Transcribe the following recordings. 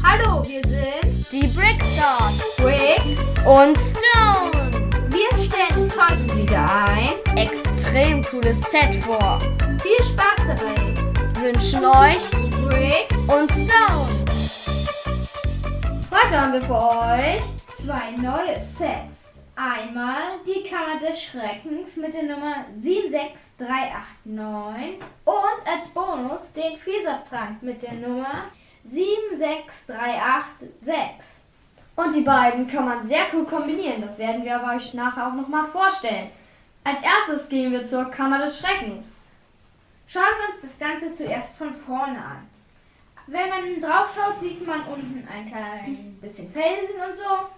Hallo, wir sind Die Brickstars Rick. und Stone. Wir stellen heute wieder ein. Extrem cooles Set vor. Viel Spaß dabei. Wünschen euch Rick, und Stone. Heute haben wir für euch zwei neue Sets. Einmal die Kammer des Schreckens mit der Nummer 76389 und als Bonus den Vielsafttrank mit der Nummer 76386. Und die beiden kann man sehr cool kombinieren. Das werden wir aber euch nachher auch nochmal vorstellen. Als erstes gehen wir zur Kammer des Schreckens. Schauen wir uns das Ganze zuerst von vorne an. Wenn man drauf schaut, sieht man unten ein klein bisschen Felsen und so.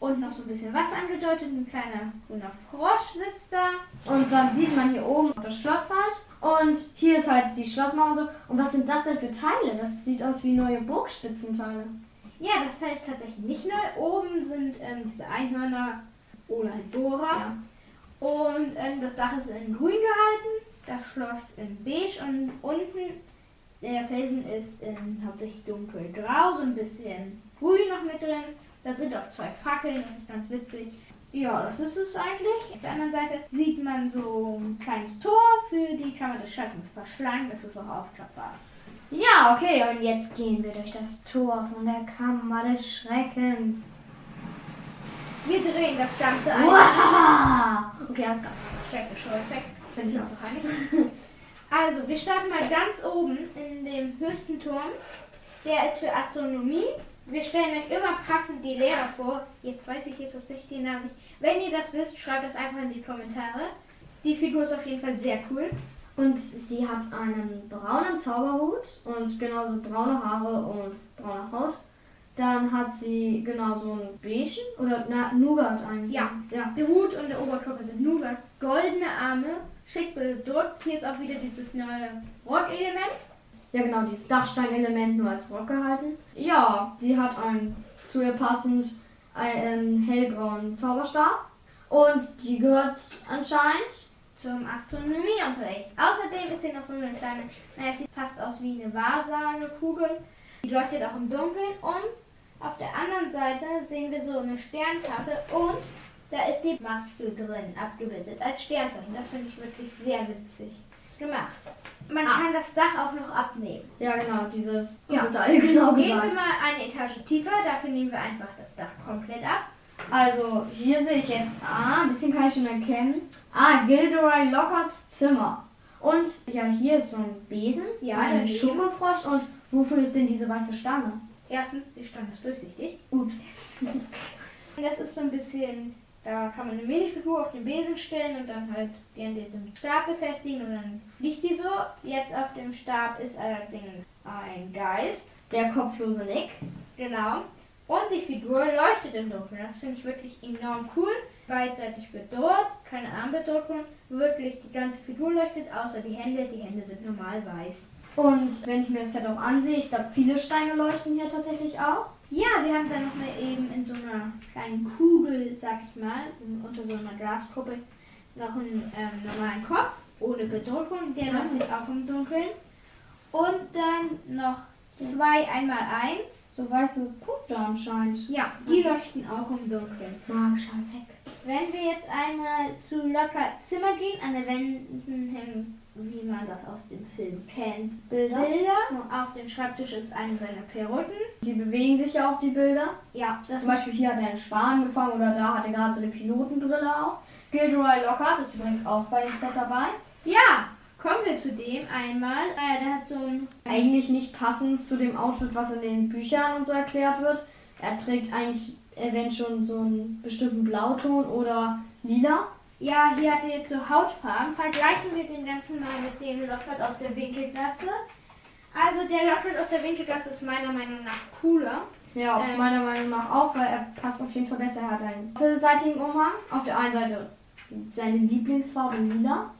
Und noch so ein bisschen Wasser angedeutet. Ein kleiner grüner Frosch sitzt da. Und dann sieht man hier oben das Schloss halt. Und hier ist halt die Schlossmauer und so. Und was sind das denn für Teile? Das sieht aus wie neue Burgspitzenteile. Ja, das Teil ist tatsächlich nicht neu. Oben sind ähm, diese Einhörner oder halt Dora. Und ähm, das Dach ist in grün gehalten. Das Schloss in beige. Und unten der Felsen ist in hauptsächlich dunkelgrau. So ein bisschen grün noch mit drin. Da sind auch zwei Fackeln. Das ist ganz witzig. Ja, das ist es eigentlich. Auf der anderen Seite sieht man so ein kleines Tor für die Kammer des Schreckens verschlankt. Das ist auch aufklappbar. Ja, okay, und jetzt gehen wir durch das Tor von der Kammer des Schreckens. Wir drehen das Ganze ein. Wow! Okay, alles klar. Schrecklich Effekt. Finde ich auch so heilig. Also, wir starten mal ganz oben in dem höchsten Turm. Der ist für Astronomie. Wir stellen euch immer passend die Lehrer vor. Jetzt weiß ich jetzt tatsächlich die Nachricht. Wenn ihr das wisst, schreibt das einfach in die Kommentare. Die Figur ist auf jeden Fall sehr cool. Und sie hat einen braunen Zauberhut und genauso braune Haare und braune Haut. Dann hat sie genauso einen beigen oder na, Nougat eigentlich. Ja. ja. Der Hut und der Oberkörper sind nur goldene Arme, schick bedruckt. Hier ist auch wieder dieses neue Rockelement. Ja, genau, dieses Dachsteinelement nur als Rock gehalten. Ja, sie hat einen zu ihr passend einen hellbraunen Zauberstab. Und die gehört anscheinend zum Astronomieunterricht. Außerdem ist hier noch so eine kleine, naja, sieht fast aus wie eine Wahrsagekugel. Die leuchtet auch im Dunkeln und auf der anderen Seite sehen wir so eine Sternkarte und da ist die Maske drin, abgebildet als Sternzeichen. Das finde ich wirklich sehr witzig gemacht. Man Ah. kann das Dach auch noch abnehmen. Ja, genau, dieses Ja. Teil, genau Gehen wir gesagt. mal eine Etage tiefer, dafür nehmen wir einfach das Dach komplett ab. Also, hier sehe ich jetzt, ah, ein bisschen kann ich schon erkennen. Ah, Gilderoy Lockharts Zimmer. Und ja, hier ist so ein Besen, Ja, ein. Schokofrosch. Und wofür ist denn diese weiße Stange? Erstens, die Stange ist durchsichtig. Ups. Das ist so ein bisschen, da kann man eine Minifigur auf den Besen stellen und dann halt die an diesem Stab befestigen und dann fliegt die so. Jetzt auf dem Stab ist allerdings ein Geist, Der kopflose Nick. genau. Und die Figur leuchtet im Dunkeln. Das finde ich wirklich enorm cool. Beidseitig bedruckt, keine Armbedruckung. Wirklich die ganze Figur leuchtet, außer die Hände. Die Hände sind normal weiß. Und wenn ich mir das Set auch ansehe, ich glaube, viele Steine leuchten hier tatsächlich auch. Ja, wir haben dann noch mal eben in so einer kleinen Kugel, sag ich mal, unter so einer Glaskuppel, noch einen ähm, normalen Kopf ohne Bedruckung. Der Mhm. leuchtet auch im Dunkeln. Und dann noch zwei einmal eins. So weiße Punkte anscheinend. Ja, die leuchten auch im Dunkeln. Magischer Effekt. Wenn wir jetzt einmal zu locker Zimmer gehen, an den Wänden hängen, wie man das aus dem Film kennt, Bilder. Bilder. Auf dem Schreibtisch ist eine seiner Perücken. Die bewegen sich ja auch, die Bilder. Ja, das Zum Beispiel hier hat er einen Schwan gefangen oder da hat er gerade so eine Pilotenbrille auch. Gilderoy Lockhart ist übrigens auch bei dem Set dabei. Ja, kommen wir zu dem einmal. Äh, der hat so ein. Eigentlich nicht passend zu dem Outfit, was in den Büchern und so erklärt wird. Er trägt eigentlich eventuell schon so einen bestimmten Blauton oder lila. Ja, hier hat er jetzt so Hautfarben. Vergleichen wir den ganzen mal mit dem Lockhart aus der Winkelgasse. Also der Lockhart aus der Winkelgasse ist meiner Meinung nach cooler. Ja, Ähm. meiner Meinung nach auch, weil er passt auf jeden Fall besser. Er hat einen doppelseitigen Umhang. Auf der einen Seite seine Lieblingsfarbe lila.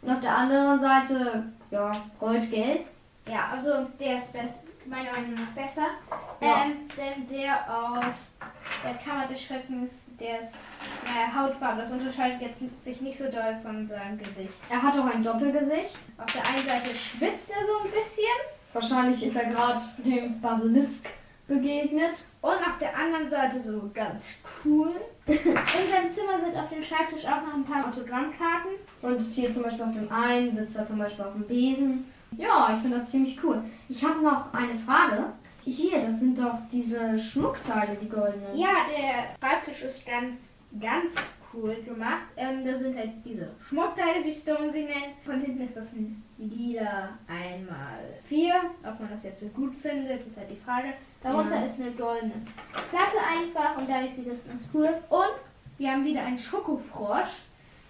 Und auf der anderen Seite, ja, gold-gelb. Ja, also der ist meiner Meinung nach besser. Ja. Ähm, denn der aus der Kammer des Schreckens, der ist äh, Hautfarbe. Das unterscheidet jetzt sich nicht so doll von seinem Gesicht. Er hat auch ein Doppelgesicht. Auf der einen Seite schwitzt er so ein bisschen. Wahrscheinlich ist er gerade dem Basilisk begegnet. Und auf der anderen Seite so ganz cool. In seinem Zimmer sind auf dem Schreibtisch auch noch ein paar Autogrammkarten. Und hier zum Beispiel auf dem einen sitzt er zum Beispiel auf dem Besen. Ja, ich finde das ziemlich cool. Ich habe noch eine Frage. Hier, das sind doch diese Schmuckteile, die goldenen. Ja, der Schreibtisch ist ganz, ganz cool gemacht. Ähm, das sind halt diese Schmuckteile, wie Stone sie nennt. Von hinten ist das ein lila einmal vier. Ob man das jetzt so gut findet, ist halt die Frage. Darunter Ja. ist eine goldene Platte einfach und dadurch sieht das ganz cool aus. Und wir haben wieder einen Schokofrosch.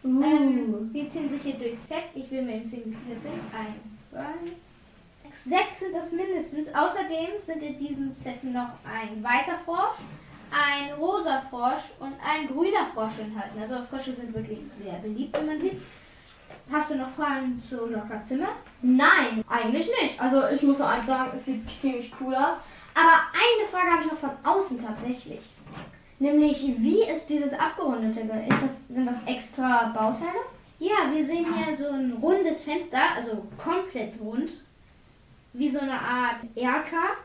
Uh. Ähm, die ziehen sich hier durchs Set. Ich will mir eben sehen, wie viele sind. Eins, zwei, sechs. Sind das mindestens. Außerdem sind in diesem Set noch ein weißer Frosch, ein rosa Frosch und ein grüner Frosch enthalten. Also Frösche sind wirklich sehr beliebt, wie man sieht. Hast du noch Fragen zu Locker Zimmer? Nein, eigentlich nicht. Also ich muss nur eins sagen, es sieht ziemlich cool aus. Aber eine Frage habe ich noch von außen tatsächlich. Nämlich, wie ist dieses abgerundete? Ist das, sind das extra Bauteile? Ja, wir sehen hier so ein rundes Fenster, also komplett rund, wie so eine Art Erker.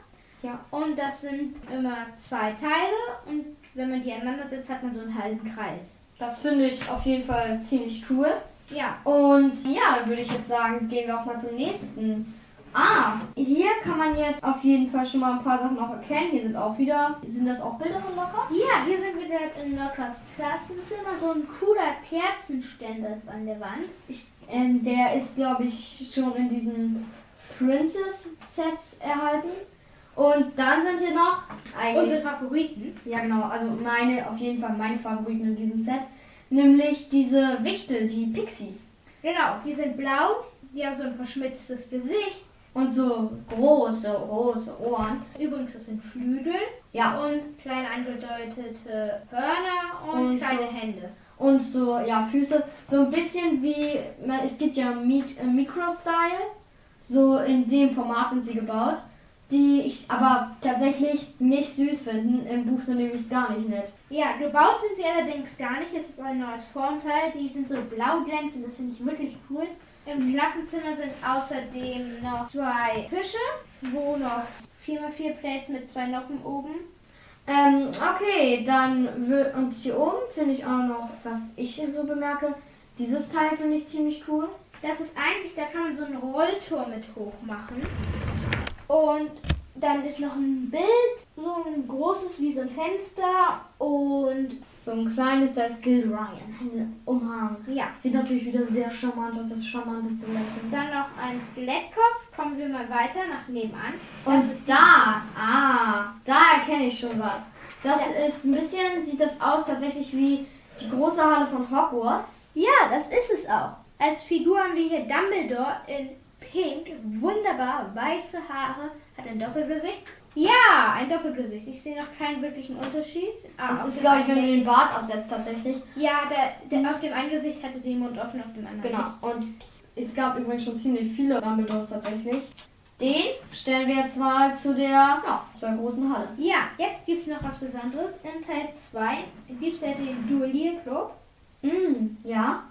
Ja. Und das sind immer zwei Teile und wenn man die aneinander setzt, hat man so einen halben Kreis. Das finde ich auf jeden Fall ziemlich cool. Ja, Und ja, dann würde ich jetzt sagen, gehen wir auch mal zum nächsten. Ah, hier kann man jetzt auf jeden Fall schon mal ein paar Sachen auch erkennen. Hier sind auch wieder, sind das auch Bilder von Locker? ja, hier sind wir gerade in Lockers Klassenzimmer. So ein cooler Kerzenständer ist an der Wand. Ich, ähm, der ist, glaube ich, schon in diesen Princess-Sets erhalten. Und dann sind hier noch eigentlich. Unsere Favoriten. Ja, genau. Also meine, auf jeden Fall meine Favoriten in diesem Set. Nämlich diese Wichtel, die Pixies. Genau, die sind blau, die haben so ein verschmitztes Gesicht. Und so große, große Ohren. Übrigens, das sind Flügel Ja, und klein angedeutete Hörner und, Und kleine so- Hände. und so, ja, Füße. So ein bisschen wie, es gibt ja äh, Micro-Style. So in dem Format sind sie gebaut. Die ich aber tatsächlich nicht süß finden. Im Buch sind nämlich gar nicht nett. Ja, gebaut sind sie allerdings gar nicht. Es ist ein neues Formteil. Die sind so blau glänzend. Das finde ich wirklich cool. Im Klassenzimmer sind außerdem noch zwei Tische, wo noch 4x4 Plates mit zwei Noppen oben. Ähm, okay, dann und hier oben finde ich auch noch, was ich hier so bemerke. Dieses Teil finde ich ziemlich cool. Das ist eigentlich, da kann man so ein Rolltor mit hoch machen. Und dann ist noch ein Bild, so ein großes wie so ein Fenster. Und So ein kleines, da ist Gil Ryan. Ein Umhang. ja, Sieht natürlich wieder sehr charmant aus, das charmanteste Lächeln. dann noch ein Skelettkopf. Kommen wir mal weiter nach nebenan. Das Und da, ah, da erkenne ich schon was. Das ist ein bisschen, sieht das aus tatsächlich wie die große Halle von Hogwarts. Ja, das ist es auch. Als Figur haben wir hier Dumbledore in Pink. Wunderbar, weiße Haare, hat ein Doppelgesicht. Ja, ein Doppelgesicht. Ich sehe noch keinen wirklichen Unterschied. Ah, Das ist, glaube ich, wenn du den Bart absetzt tatsächlich. Ja, der, der auf dem einen Gesicht hatte den Mund offen, auf dem anderen. Genau. Und es gab übrigens schon ziemlich viele Dumbledores tatsächlich. Den stellen wir jetzt mal zu der, ja, zur großen Halle. Ja, jetzt gibt es noch was Besonderes. In Teil 2 gibt es ja den Duellierclub. Mm, ja.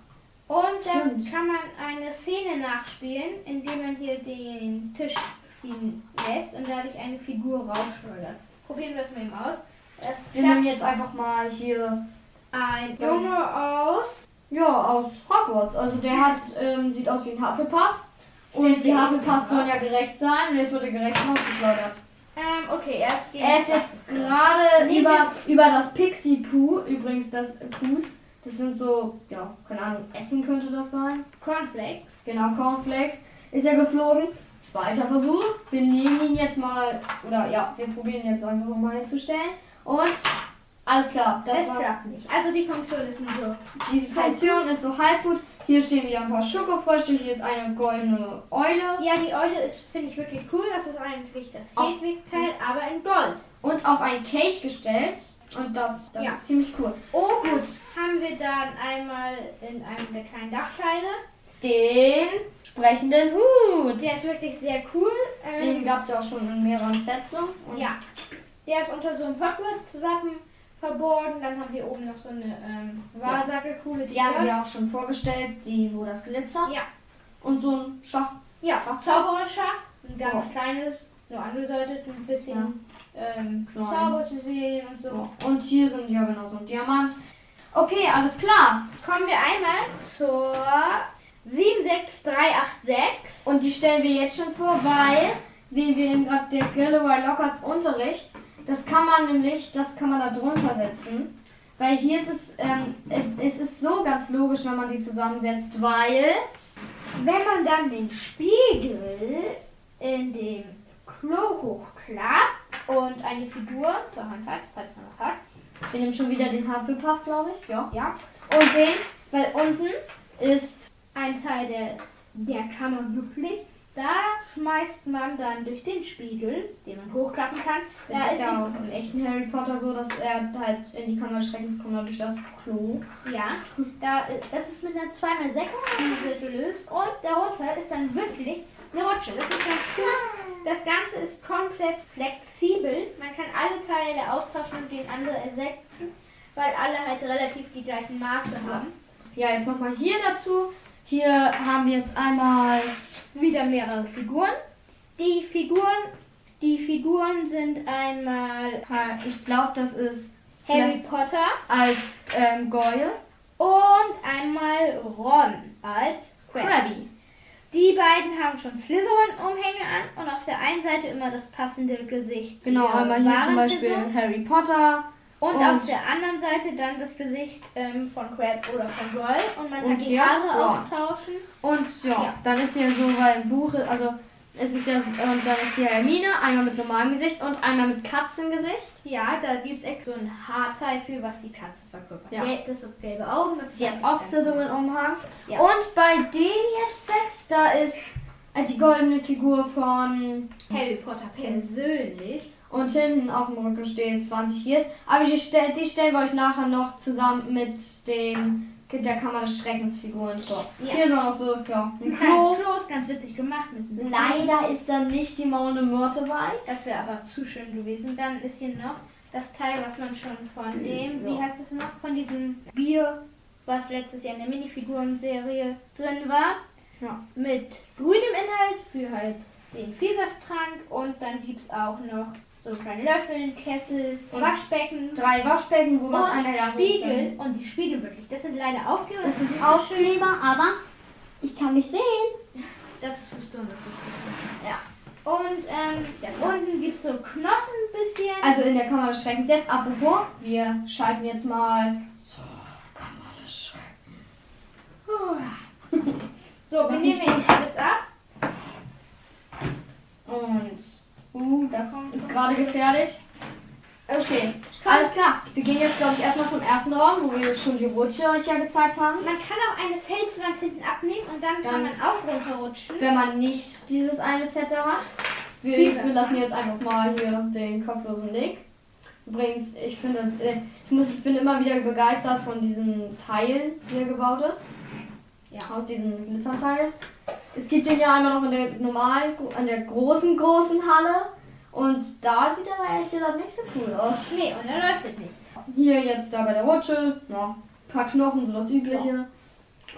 Und da Stimmt. kann man eine Szene nachspielen, indem man hier den Tisch fliegen lässt und dadurch eine Figur rausschleudert. Probieren wir es mal eben aus. Es Wir nehmen jetzt einfach mal hier, ein Junge aus. ja, aus Hogwarts. Also der hat, ähm, sieht aus wie ein Hufflepuff. Und die. Hufflepuffs sollen ja gerecht sein und jetzt wird er gerecht rausgeschleudert. Ähm, okay, erst Er ist jetzt gerade über, über das Pixie Poo, übrigens das Poos. Das sind so, ja, keine Ahnung, Essen könnte das sein. Cornflakes. Genau, Cornflakes. Ist er geflogen. Zweiter Versuch. Wir nehmen ihn jetzt mal, oder ja, wir probieren ihn jetzt einfach mal hinzustellen. Und alles klar, das Es war. klappt nicht. Also die Funktion ist nur so. Die Funktion ist so halb gut. Hier stehen wieder ein paar Schokofrösche. Hier ist eine goldene Eule. Ja, die Eule ist, finde ich, wirklich cool. Das ist eigentlich das Hedwig-Teil, aber in Gold. Und auf ein Cake gestellt. Und das, das Ja. ist ziemlich cool. Oben haben wir dann einmal in einem der kleinen Dachteile. Den sprechenden Hut. Der ist wirklich sehr cool. Ähm, Den gab es ja auch schon in mehreren Sets. so. Und Ja, der ist unter so einem Hogwarts-Wappen verborgen. Dann haben wir oben noch so eine ähm, Wahrsagerkuhle. Die haben wir auch schon vorgestellt, die, wo das glitzert. Ja. Und so ein Schach. Ja, Zaubererscher. ein ganz Ja. kleines, nur angedeutet, ein bisschen ähm. Zauber zu sehen und so. So. Und hier sind ja genau so ein Diamant. Okay, alles klar. Kommen wir einmal zur 76386. Und die stellen wir jetzt schon vor, weil, wie wir in gerade der Galloway Lockarts Unterricht, das kann man nämlich, das kann man da drunter setzen. Weil hier ist es, ähm, äh, es ist so ganz logisch, wenn man die zusammensetzt, weil, Wenn man dann den Spiegel in dem Klo hochklappt und eine Figur zur Hand hat, falls man das hat, wir nehmen schon wieder den Hufflepuff, glaube ich, ja. ja, Und den, weil unten ist, ein Teil der, der Kammer wirklich, da schmeißt man dann durch den Spiegel, den man hochklappen kann, das da ist ja auch im echten Harry Potter so, dass er halt in die Kammer des Schreckens kommt durch das Klo. Ja, da, das ist mit einer 2x6 Krise gelöst und darunter ist dann wirklich eine Rutsche. Das ist ganz cool. Das Ganze ist komplett flexibel. Man kann alle Teile austauschen und den andere ersetzen, weil alle halt relativ die gleichen Maße haben. Ja, jetzt nochmal hier dazu. Hier haben wir jetzt einmal Wieder mehrere Figuren. Die Figuren, die Figuren sind einmal Äh, Ich glaube, das ist Harry Potter als ähm, Goyle. und einmal Ron als Crabbe. Krabby. Die beiden haben schon Slytherin-Umhänge an und auf der einen Seite immer das passende Gesicht. Genau, einmal hier zum Beispiel Person. Harry Potter. Und, und- auf der anderen Seite dann das Gesicht ähm, von Crab oder von Goyle. Und man Und kann die Haare Ron. austauschen. Und ja, Ja. dann ist hier so, weil ein Buch, also es ist ja, so- und dann ist hier Hermine, einmal mit normalem Gesicht und einmal mit Katzengesicht. Ja, da gibt es extra so ein Haarteil für, was die Katze verkörpert. Ja. Gelb ist so gelbe Augen. Sie hat auch Slytherin-Umhang. Ja. Und bei dem jetzt da ist die goldene Figur von Harry Potter persönlich. Und hinten auf dem Rücken stehen 20 Years. Aber die, stell, die stellen wir euch nachher noch zusammen mit dem der Kammer des Schreckens Figuren vor. Ja. Hier ist auch noch so, ja, ein Ein kleines Klo. Klo ist ganz witzig gemacht. Mit Leider ist dann nicht die Maune Myrte bei. Das wäre aber zu schön gewesen. Dann ist hier noch das Teil, was man schon von dem, wie Ja. heißt das noch, von diesem Bier, was letztes Jahr in der Minifiguren-Serie drin war, Ja. mit grünem Inhalt für halt den Vielsafttrank und dann gibt es auch noch so kleine Löffel, Kessel, Und Waschbecken Drei Waschbecken, wo man es einer ja Spiegel. Und die Spiegel wirklich, das sind leider Aufkleber. Das sind nicht so. Aufkleber, aber ich kann nicht sehen. Das ist Stunde das Wichtigste. Ja. Und ähm, unten gibt es so Knochen ein bisschen. Also in der Kammer des Schreckens jetzt, apropos, wir schalten jetzt mal zur Kammer des Schreckens. So, wir nehmen jetzt alles ab. Und, uh, das ist gerade gefährlich. Okay, alles klar. Wir gehen jetzt, glaube ich, erstmal zum ersten Raum, wo wir schon die Rutsche euch ja gezeigt haben. Man kann auch eine Felswand hinten abnehmen und dann, kann Dann- man auch runterrutschen. Wenn man nicht dieses eine Set da hat. Wir, Wie wir lassen jetzt einfach mal hier den kopflosen Nick. Übrigens, ich finde das, äh, ich, muss, ich bin immer wieder begeistert von diesen Teilen, die er gebaut ist. Ja. Aus diesen Glitzerteilen. Es gibt den ja einmal noch in der normalen, an der großen, großen Halle. Und da sieht er aber ehrlich gesagt nicht so cool aus. Nee, und er leuchtet nicht. Hier jetzt da bei der Rutsche, ja, ein paar Knochen, so das Übliche.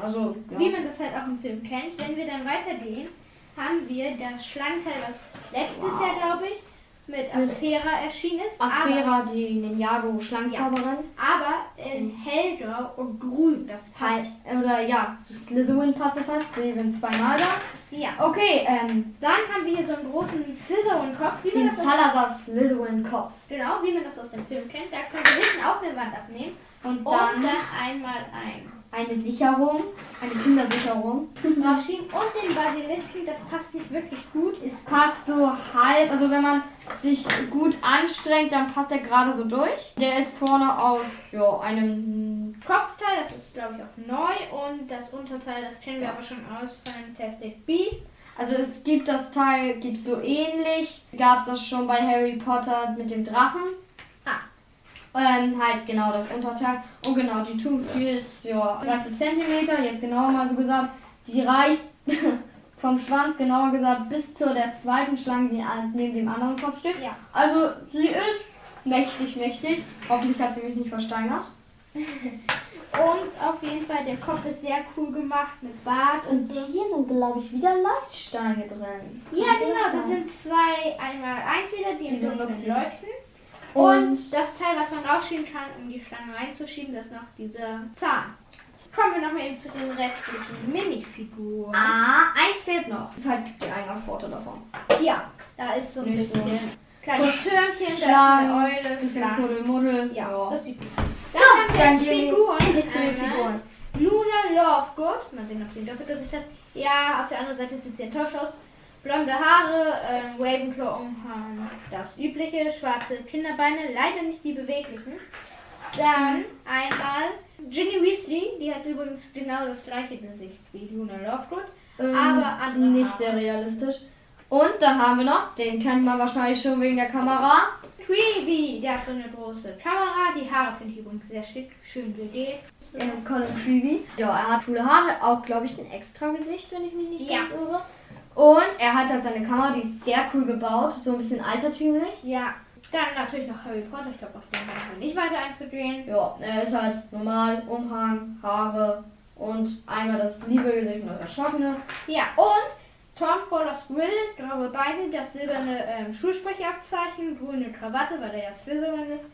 Also, Wie ja. man das halt auch im Film kennt. Wenn wir dann weitergehen, haben wir das Schlangenteil, was letztes Jahr, glaube ich, mit Asphera erschienen ist. Asphera, die Ninjago Schlangenzauberin. Aber, in hellgrau und grün. Das passt. Halt, oder ja, zu Slytherin passt das halt. Die sind zweimal da. Ja. Okay, ähm, Dann haben wir hier so einen großen Slytherin-Kopf. Den Salazar Slytherin Kopf. Genau, wie man das aus dem Film kennt. Da können wir hinten auch eine Wand abnehmen. Und Und dann dann einmal ein eine Sicherung, eine Kindersicherung. rausschieben. Und den Basilisken, das passt nicht wirklich gut. Es passt so halb, also wenn man sich gut anstrengt, dann passt er gerade so durch. Der ist vorne auf ja, einem Kopfteil, das ist glaube ich auch neu. Und das Unterteil, das kennen wir aber schon aus Fantastic Beasts. Also es gibt das Teil, gibt so ähnlich. Gab es das schon bei Harry Potter mit dem Drachen. Ähm, halt genau das Unterteil. Und genau, die Tube, die ist ja 30 cm, jetzt genauer mal so gesagt. Die reicht vom Schwanz genauer gesagt bis zu der zweiten Schlange, die an- neben dem anderen Kopf steht. Ja. Also sie ist mächtig, mächtig. Hoffentlich hat sie mich nicht versteinert. Und auf jeden Fall, der Kopf ist sehr cool gemacht mit Bart und, Und so. hier sind, glaube ich, wieder Leuchtsteine drin. Ja, genau, da Interessant. sind zwei, einmal eins wieder, die Wie so leuchten. Und- Und das Teil, was man rausschieben kann, um die Schlange reinzuschieben, das ist noch dieser Zahn. Kommen wir nochmal eben zu den restlichen Minifiguren. Ah, eins fehlt noch. Das ist halt die Eingangsworte davon. Ja, da ist so ein Nicht so. bisschen kleines Türmchen, da ist Schlangen, eine Eule, bisschen Schlangen. Kuddelmuddel. Ja, das sieht gut aus. So, Dann haben wir dann jetzt jetzt Figuren. endlich zu den Figuren. Luna Lovegood. Mal sehen, ob sie ein Doppelgesicht hat. Ja, auf der anderen Seite sieht sie enttäuscht aus. Blonde Haare, äh, Ravenclaw Umhang. Das übliche, schwarze Kinderbeine, leider nicht die beweglichen. Dann einmal Ginny Weasley, die hat übrigens genau das gleiche Gesicht wie Luna Lovegood. Ähm, Aber andere nicht Haare. sehr realistisch. Und dann haben wir noch, den kennt man wahrscheinlich schon wegen der Kamera. Creevy, der hat so eine große Kamera. Die Haare finde ich übrigens sehr schick, schön gedreht. Er ist Colin Creevy. Ja, er hat coole Haare, auch glaube ich ein extra Gesicht, wenn ich mich nicht Ja. ganz irre. Und er hat halt seine Kamera, die ist sehr cool gebaut, so ein bisschen altertümlich. Ja, dann natürlich noch Harry Potter. Ich glaube, auf den brauchen wir nicht weiter einzugehen. Ja, er ist halt normal, Umhang, Haare und einmal das liebe Gesicht und das Erschrockene. Ja, und Tom Fowler's Grill, graue Beine, das silberne ähm, Schulsprechabzeichen, grüne Krawatte, weil er ja Slytherin ist,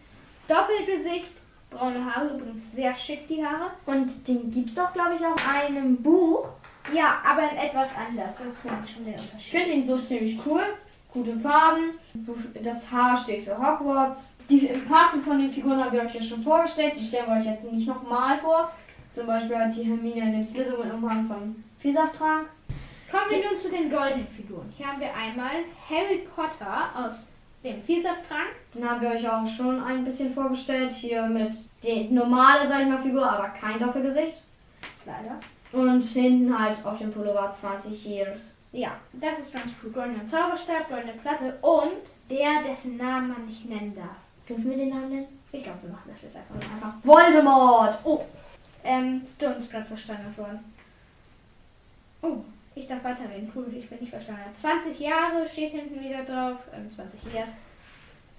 Doppelgesicht, braune Haare, übrigens sehr schick die Haare. Und den gibt's doch, glaube ich, auch in einem Buch. Ja, aber in etwas anders, das finde ich schon den Ich Unterschied. finde ihn so ziemlich cool. Gute Farben. Das H steht für Hogwarts. Die Parten von den Figuren habe ich euch ja schon vorgestellt. Die stellen wir euch jetzt nicht nochmal vor. Zum Beispiel hat die Hermine in dem Slytherin-Umhang von Vielsafttrank. Kommen wir nun zu den goldenen Figuren. Hier haben wir einmal Harry Potter aus dem Vielsafttrank. Den haben wir euch auch schon ein bisschen vorgestellt. Hier mit der normale, sag ich mal, Figur, aber kein Doppelgesicht. Leider. Und hinten halt auf dem Pullover 20 Years. Ja, das ist ganz cool. Goldener Zauberstab, goldene Platte und der, dessen Namen man nicht nennen darf. Dürfen wir den Namen nennen? Ich glaube, wir machen das jetzt einfach mal einfach. Voldemort! Oh, ähm, Stone ist gerade verstanden worden. Oh, ich darf weiterreden. Cool, ich bin nicht verstanden. 20 Jahre steht hinten wieder drauf. Ähm, 20 Years.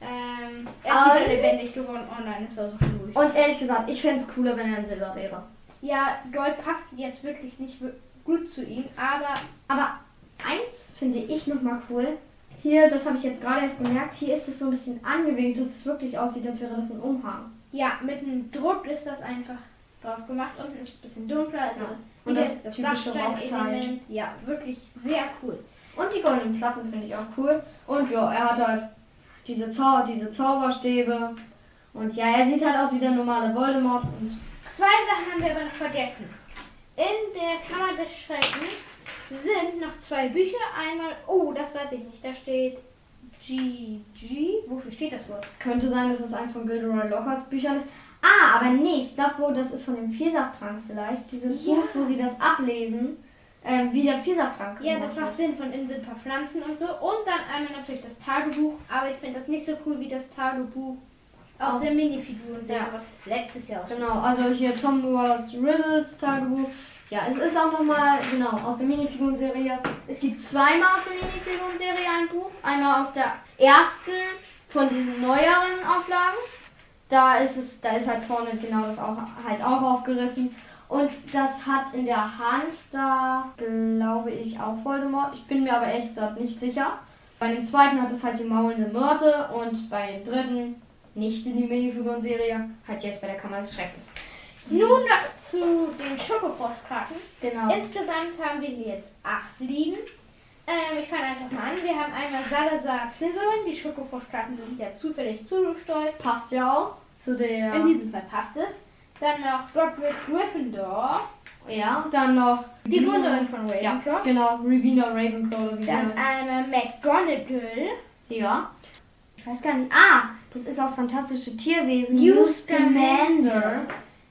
Ähm, er ist wieder lebendig geworden. Oh nein, das war so schwierig. Und ehrlich gesagt, ich fände es cooler, wenn er in Silber wäre. Ja, Gold passt jetzt wirklich nicht gut zu ihm, aber Aber eins finde ich nochmal cool. Hier, das habe ich jetzt gerade erst gemerkt, hier ist es so ein bisschen angewinkelt, dass es wirklich aussieht, als wäre das ein Umhang. ja, mit einem Druck ist das einfach drauf gemacht. Unten ist es ein bisschen dunkler. Also Ja. Und wieder das typische Dachstein-Element. Ja, wirklich sehr cool. Und die goldenen Platten finde ich auch cool. Und ja, er hat halt diese, Zau diese Zauberstäbe. Und ja, er sieht halt aus wie der normale Voldemort. Und Zwei Sachen haben wir aber noch vergessen. In der Kammer des Schreckens sind noch zwei Bücher. Einmal, oh, das weiß ich nicht, da steht GG. Wofür steht das Wort? könnte sein, dass es eins von Gilderoy Lockharts Büchern ist. Ah, aber nee, ich glaube wohl, das ist von dem Vielsafttrank vielleicht. Dieses Ja. Buch, wo sie das ablesen, ähm, wie der Vielsafttrank Ja, das macht. Sinn, von innen sind ein paar Pflanzen und so. Und dann einmal natürlich das Tagebuch, aber ich finde das nicht so cool wie das Tagebuch aus, Aus- der Minifiguren-Serie, Ja. was letztes Jahr. Genau, also hier Tom Wallace Riddles Tagebuch. Ja, es ist auch nochmal, genau, aus der Minifiguren-Serie. Es gibt zweimal aus der Minifiguren-Serie ein Buch. Einmal aus der ersten von diesen neueren Auflagen. Da ist es, da ist halt vorne genau das auch halt auch aufgerissen. Und das hat in der Hand da, glaube ich, auch Voldemort. Ich bin mir aber ehrlich gesagt nicht sicher. Bei dem zweiten hat es halt die maulende Myrte und bei dem dritten, nicht in die Minifiguren-Serie, halt jetzt bei der Kammer des Schreckens. Nun noch zu den Schokofroschkarten. Genau. Insgesamt haben wir hier jetzt acht liegen. Ähm, ich fange einfach mal an. Wir haben einmal Salazar Slytherin. Die Schokofroschkarten sind ja zufällig zugesteuert. Passt ja auch zu der. In diesem Fall passt es. Dann noch Godric Gryffindor. ja, dann noch. Die Gründerin von Ja, Ravenclaw. genau. Revina Ravenclaw wie Dann einmal McGonagall. Ja. Ich weiß gar nicht. Ah, das ist aus Fantastische Tierwesen. Newt Scamander.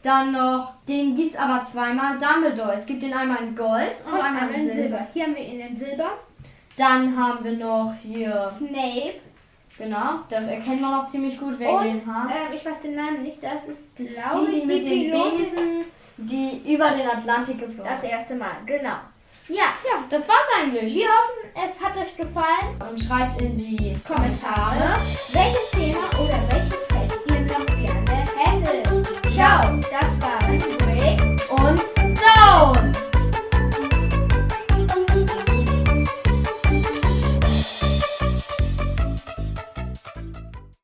Dann noch, den gibt's aber zweimal, Dumbledore. Es gibt den einmal in Gold und, Und einmal in Silber. Silber. Hier haben wir ihn in Silber. Dann haben wir noch hier, Snape. genau, das erkennen wir noch ziemlich gut Und den Haaren. ähm, ich weiß den Namen nicht. Das ist, Das glaube die, ich, die mit den. Besen, die über den Atlantik geflogen Das erste Mal, genau. Ja, Ja, das war's eigentlich. wir hoffen, es hat euch gefallen. Und schreibt in die Kommentare. Welche oder rechts hält ihr noch gerne Hände? Ciao, das war Rick und Stone.